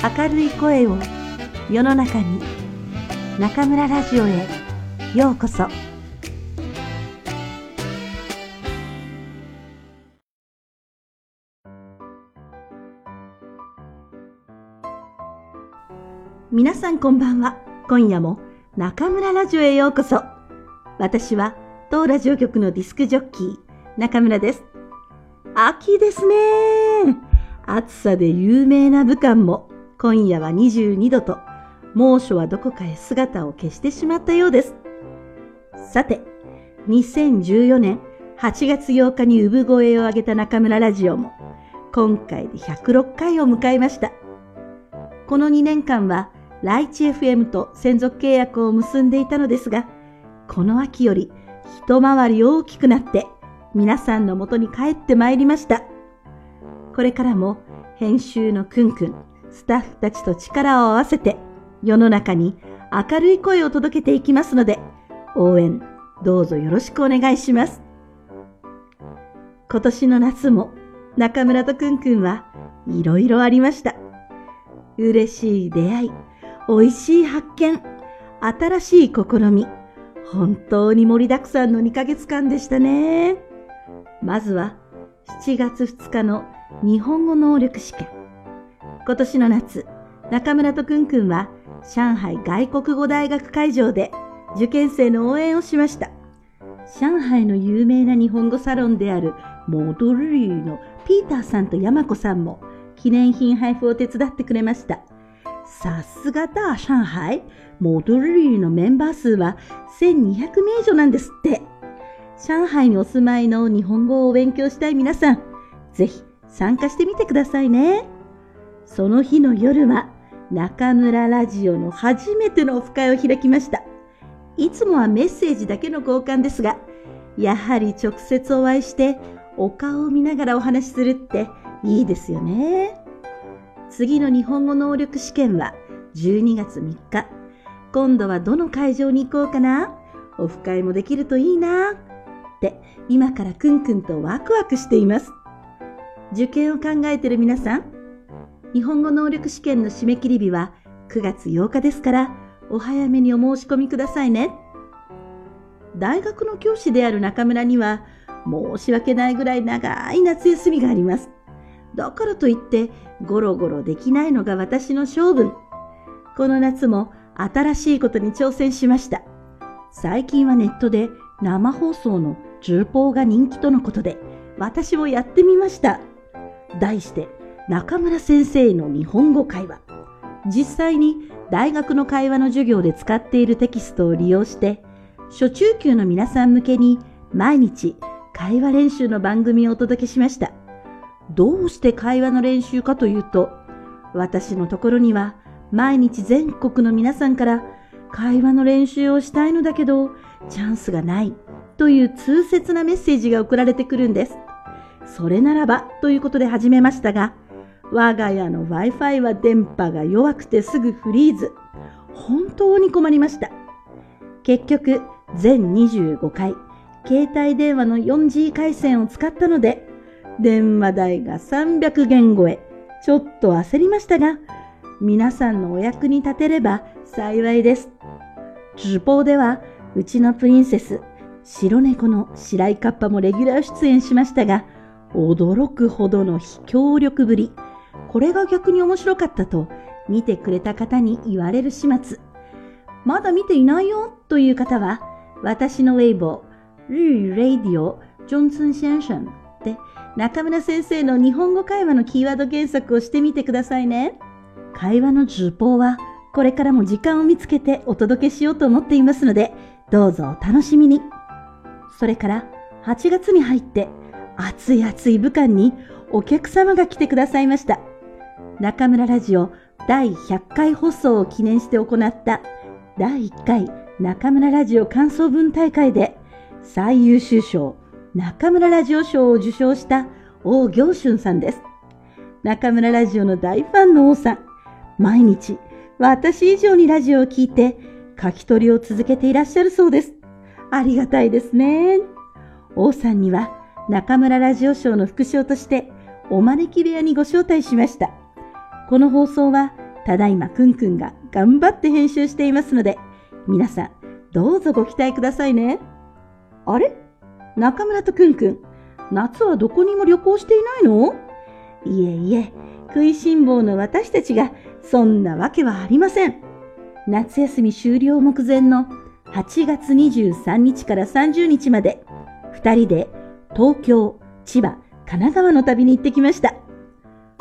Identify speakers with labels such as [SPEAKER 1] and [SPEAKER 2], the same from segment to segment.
[SPEAKER 1] 明るい声を世の中に中村ラジオへようこそ。皆さんこんばんは。今夜も中村ラジオへようこそ。私は当ラジオ局のディスクジョッキー中村です。秋ですね。暑さで有名な武漢も。今夜は22度と猛暑はどこかへ姿を消してしまったようです。さて、2014年8月8日に産声を上げた中村ラジオも今回で106回を迎えました。この2年間はライチ FM と専属契約を結んでいたのですが、この秋より一回り大きくなって皆さんのもとに帰ってまいりました。これからも編集のくんくん、スタッフたちと力を合わせて世の中に明るい声を届けていきますので、応援どうぞよろしくお願いします。今年の夏も中村とくんくんはいろいろありました。嬉しい出会い、美味しい発見、新しい試み、本当に盛りだくさんの2ヶ月間でしたね。まずは7月2日の日本語能力試験。今年の夏、中村とくんくんは上海外国語大学会場で受験生の応援をしました。上海の有名な日本語サロンであるモドルリーのピーターさんと山子さんも記念品配布を手伝ってくれました。さすがだ、上海。モドルリーのメンバー数は1200名以上なんですって。上海にお住まいの日本語を勉強したい皆さん、ぜひ参加してみてくださいね。その日の夜は中村ラジオの初めてのオフ会を開きました。いつもはメッセージだけの交換ですが、やはり直接お会いしてお顔を見ながらお話しするっていいですよね。次の日本語能力試験は12月3日。今度はどの会場に行こうかなオフ会もできるといいなって今からくんくんとワクワクしています。受験を考えてる皆さん、日本語能力試験の締め切り日は9月8日ですから、お早めにお申し込みくださいね。大学の教師である中村には、申し訳ないぐらい長い夏休みがあります。だからといって、ゴロゴロできないのが私の性分。この夏も新しいことに挑戦しました。最近はネットで生放送の重報が人気とのことで、私もやってみました。題して、中村先生の日本語会話。実際に大学の会話の授業で使っているテキストを利用して、初中級の皆さん向けに毎日会話練習の番組をお届けしました。どうして会話の練習かというと、私のところには毎日全国の皆さんから会話の練習をしたいのだけど、チャンスがないという痛切なメッセージが送られてくるんです。それならばということで始めましたが、我が家の Wi-Fi は電波が弱くてすぐフリーズ。本当に困りました。結局、全25回、携帯電話の 4G 回線を使ったので、電話代が300元超え。ちょっと焦りましたが、皆さんのお役に立てれば幸いです。直播では、うちのプリンセス、白猫の白井カッパもレギュラー出演しましたが、驚くほどの非協力ぶり。これが逆に面白かったと見てくれた方に言われる始末。まだ見ていないよという方は、私のウェイボー、日語ラディオ、ジョンソン先生で中村先生の日本語会話のキーワード検索をしてみてくださいね。会話の受報はこれからも時間を見つけてお届けしようと思っていますので、どうぞお楽しみに。それから8月に入って暑い暑い武漢にお客様が来てくださいました。中村ラジオ第100回放送を記念して行った第1回中村ラジオ感想文大会で最優秀賞中村ラジオ賞を受賞した王行春さんです。中村ラジオの大ファンの王さん、毎日私以上にラジオを聴いて書き取りを続けていらっしゃるそうです。ありがたいですね。王さんには中村ラジオ賞の副賞としてお招き部屋にご招待しました。この放送はただいまくんくんが頑張って編集していますので、皆さんどうぞご期待くださいね。あれ？中村とくんくん、夏はどこにも旅行していないの？いえいえ、食いしん坊の私たちがそんなわけはありません。夏休み終了目前の8月23日から30日まで、2人で東京、千葉、神奈川の旅に行ってきました。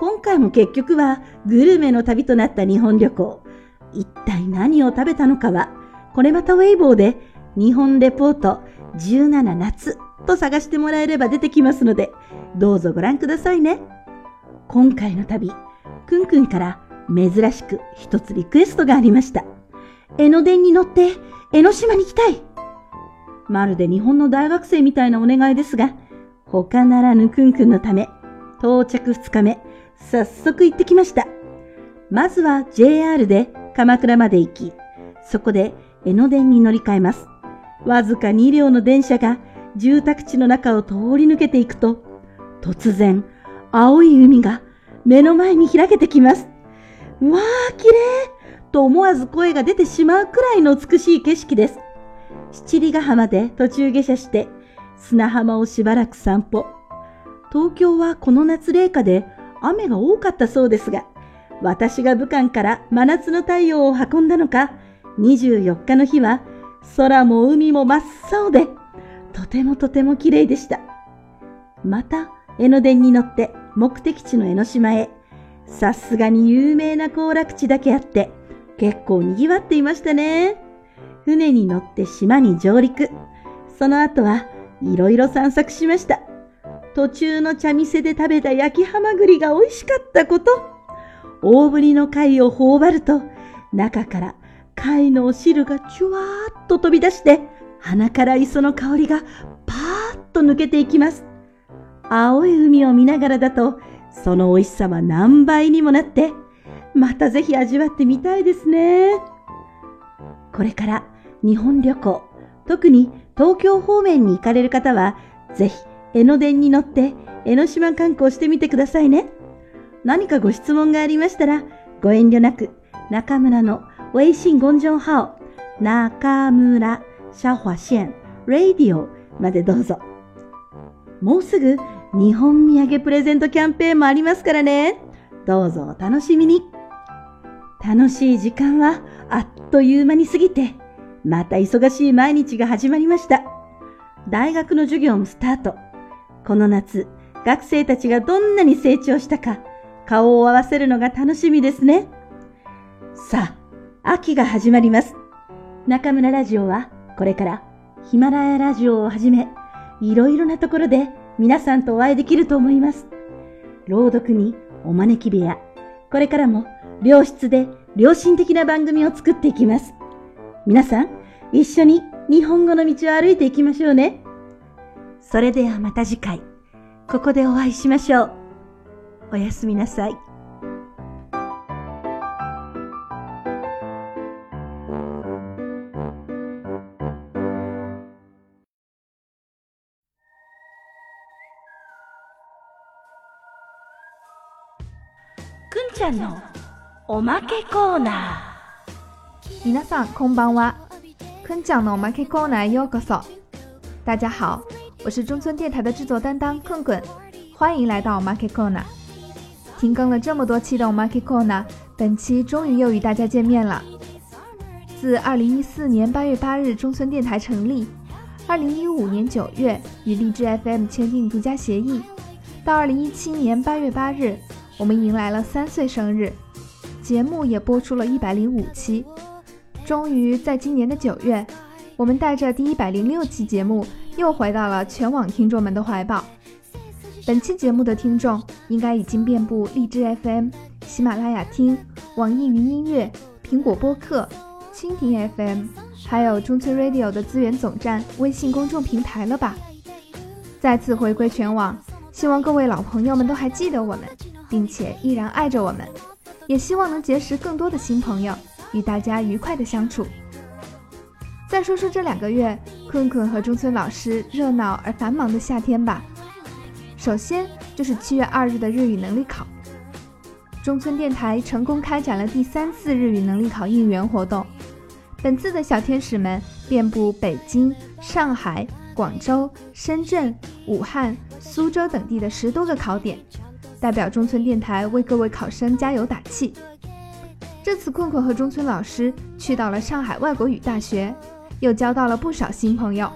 [SPEAKER 1] 今回も結局はグルメの旅となった日本旅行。一体何を食べたのかは、これまたウェイボーで日本レポート17夏と探してもらえれば出てきますので、どうぞご覧くださいね。今回の旅、くんくんから珍しく一つリクエストがありました。江ノ電に乗って江ノ島に行きたい。まるで日本の大学生みたいなお願いですが、他ならぬくんくんのため、到着2日目、早速行ってきました。まずは JR で鎌倉まで行き、そこで江ノ電に乗り換えます。わずか2両の電車が住宅地の中を通り抜けていくと、突然、青い海が目の前に開けてきます。わあ、綺麗と思わず声が出てしまうくらいの美しい景色です。七里ヶ浜で途中下車して砂浜をしばらく散歩。東京はこの夏冷夏で雨が多かったそうですが、私が武漢から真夏の太陽を運んだのか、24日の日は空も海も真っ青で、とてもとても綺麗でした。また、江ノ電に乗って目的地の江ノ島へ。さすがに有名な行楽地だけあって、結構賑わっていましたね。船に乗って島に上陸。その後はいろいろ散策しました。途中の茶店で食べた焼きハマグリが美味しかったこと。大ぶりの貝を頬張ると、中から貝のお汁がチュワーっと飛び出して、鼻から磯の香りがパーッと抜けていきます。青い海を見ながらだと、その美味しさは何倍にもなって、またぜひ味わってみたいですね。これから日本旅行、特に東京方面に行かれる方は、ぜひ江ノ電に乗って江ノ島観光してみてくださいね。何かご質問がありましたら、ご遠慮なく中村の微信公众号、中村シャホ線ラディオまでどうぞ。もうすぐ日本土産プレゼントキャンペーンもありますからね。どうぞお楽しみに。楽しい時間はあっという間に過ぎて、また忙しい毎日が始まりました。大学の授業もスタート。この夏、学生たちがどんなに成長したか、顔を合わせるのが楽しみですね。さあ、秋が始まります。中村ラジオは、これからヒマラヤラジオをはじめ、いろいろなところで皆さんとお会いできると思います。朗読にお招き部屋。これからも良質で良心的な番組を作っていきます。皆さん、一緒に日本語の道を歩いていきましょうね。それではまた次回、ここでお会いしましょう。おやすみなさい。ちゃんのおまけコーナ
[SPEAKER 2] ー。皆さんこんばんは。くんちゃんのおまけコーナーへようこそ。大家好，我是中村电台的制作担当困困，欢迎来到 Market Corner。停更了这么多期的 Market Corner，本期终于又与大家见面了。自2014年8月8日中村电台成立，2015年9月与荔枝 FM 签订独家协议，到2017年8月8日，我们迎来了三岁生日，节目也播出了一百零五期。终于在今年的九月，我们带着第一百零六期节目又回到了全网听众们的怀抱。本期节目的听众应该已经遍布荔枝 FM、喜马拉雅听、网易云音乐、苹果播客、蜻蜓 FM，还有中村 Radio 的资源总站微信公众平台了吧？再次回归全网，希望各位老朋友们都还记得我们。并且依然爱着我们，也希望能结识更多的新朋友，与大家愉快的相处。再说说这两个月，困困和中村老师热闹而繁忙的夏天吧。首先就是七月二日的日语能力考。中村电台成功开展了第三次日语能力考应援活动。本次的小天使们遍布北京、上海、广州、深圳、武汉、苏州等地的十多个考点，代表中村电台为各位考生加油打气。这次困困和中村老师去到了上海外国语大学，又交到了不少新朋友。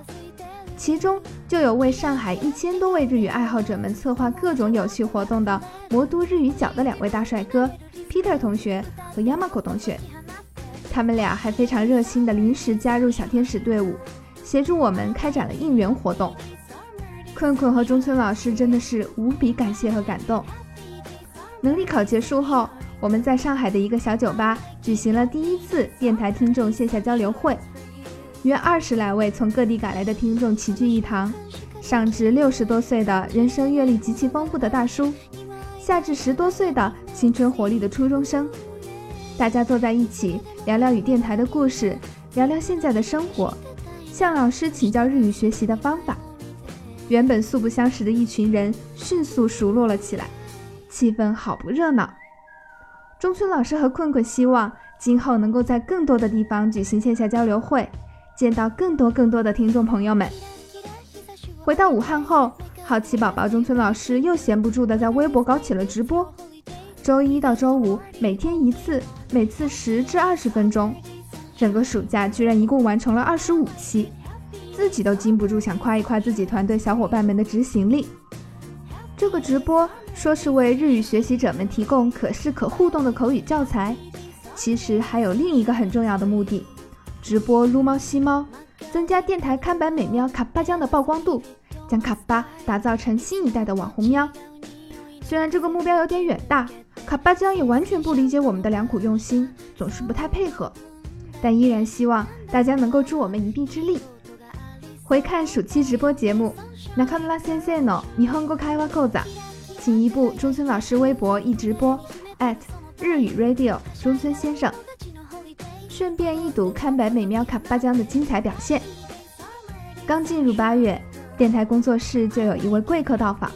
[SPEAKER 2] 其中就有为上海一千多位日语爱好者们策划各种有趣活动的魔都日语角的两位大帅哥 Peter 同学和 Yamako 同学，他们俩还非常热心的临时加入小天使队伍，协助我们开展了应援活动。困困和中村老师真的是无比感谢和感动。能力考结束后，我们在上海的一个小酒吧举行了第一次电台听众线下交流会。约二十来位从各地赶来的听众齐聚一堂，上至六十多岁的人生阅历极其丰富的大叔，下至十多岁的青春活力的初中生，大家坐在一起聊聊与电台的故事，聊聊现在的生活，向老师请教日语学习的方法。原本素不相识的一群人迅速熟络了起来，气氛好不热闹。中村老师和困困希望今后能够在更多的地方举行线下交流会。见到更多更多的听众朋友们。回到武汉后，好奇宝宝中村老师又闲不住的在微博搞起了直播，周一到周五每天一次，每次十至二十分钟。整个暑假居然一共完成了二十五期，自己都禁不住想夸一夸自己团队小伙伴们的执行力。这个直播说是为日语学习者们提供可视可互动的口语教材，其实还有另一个很重要的目的。直播撸猫吸猫，增加电台看板美喵卡巴江的曝光度，将卡巴打造成新一代的网红喵。虽然这个目标有点远大，卡巴江也完全不理解我们的良苦用心，总是不太配合，但依然希望大家能够助我们一臂之力。回看暑期直播节目，ナカムラ先生の日本語会話講座，请一步中村老师微博一直播日语 radio 中村先生。 顺便一睹看白美喵卡巴江的精彩表现。刚进入八月，电台工作室就有一位贵客到访，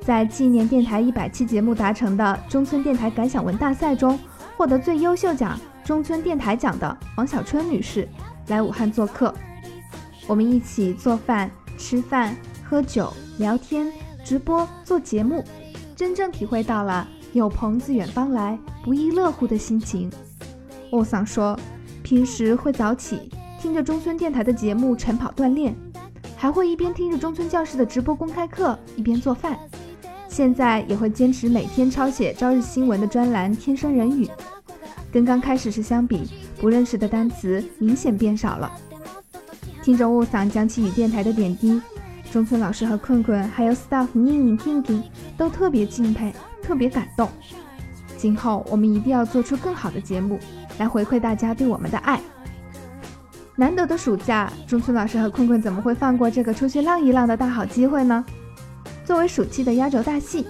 [SPEAKER 2] 在纪念电台一百期节目达成的中村电台感想文大赛中获得最优秀奖中村电台奖的王小春女士来武汉做客，我们一起做饭、吃饭、喝酒、聊天、直播、做节目，真正体会到了有朋自远方来，不亦乐乎的心情。欧桑说，平时会早起，听着中村电台的节目晨跑锻炼，还会一边听着中村教室的直播公开课一边做饭。现在也会坚持每天抄写朝日新闻的专栏《天生人语》，跟刚开始时相比，不认识的单词明显变少了。听着欧桑讲起与电台的点滴，中村老师和困困还有 staff 宁宁、婷婷都特别敬佩，特别感动。今后我们一定要做出更好的节目。来回馈大家对我们的爱。难得的暑假，中村老师和困困怎么会放过这个出去浪一浪的大好机会呢？作为暑期的压轴大戏，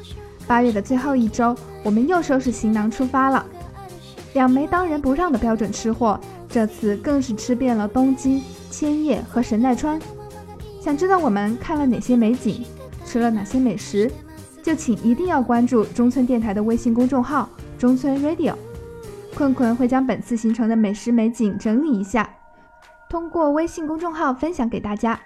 [SPEAKER 2] 八月的最后一周，我们又收拾行囊出发了。两枚当仁不让的标准吃货，这次更是吃遍了东京、千叶和神奈川。想知道我们看了哪些美景，吃了哪些美食，就请一定要关注中村电台的微信公众号“中村 Radio”。困困会将本次行程的美食美景整理一下，通过微信公众号分享给大家。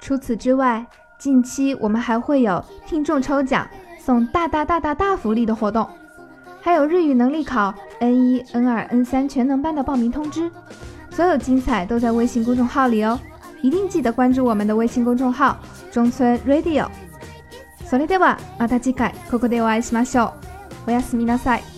[SPEAKER 2] 除此之外，近期我们还会有听众抽奖送大大大大大福利的活动，还有日语能力考 N 一、N 二、N 三全能班的报名通知，所有精彩都在微信公众号里哦，一定记得关注我们的微信公众号中村 Radio。それではまた次回ここでお会いしましょう。おやすみなさい。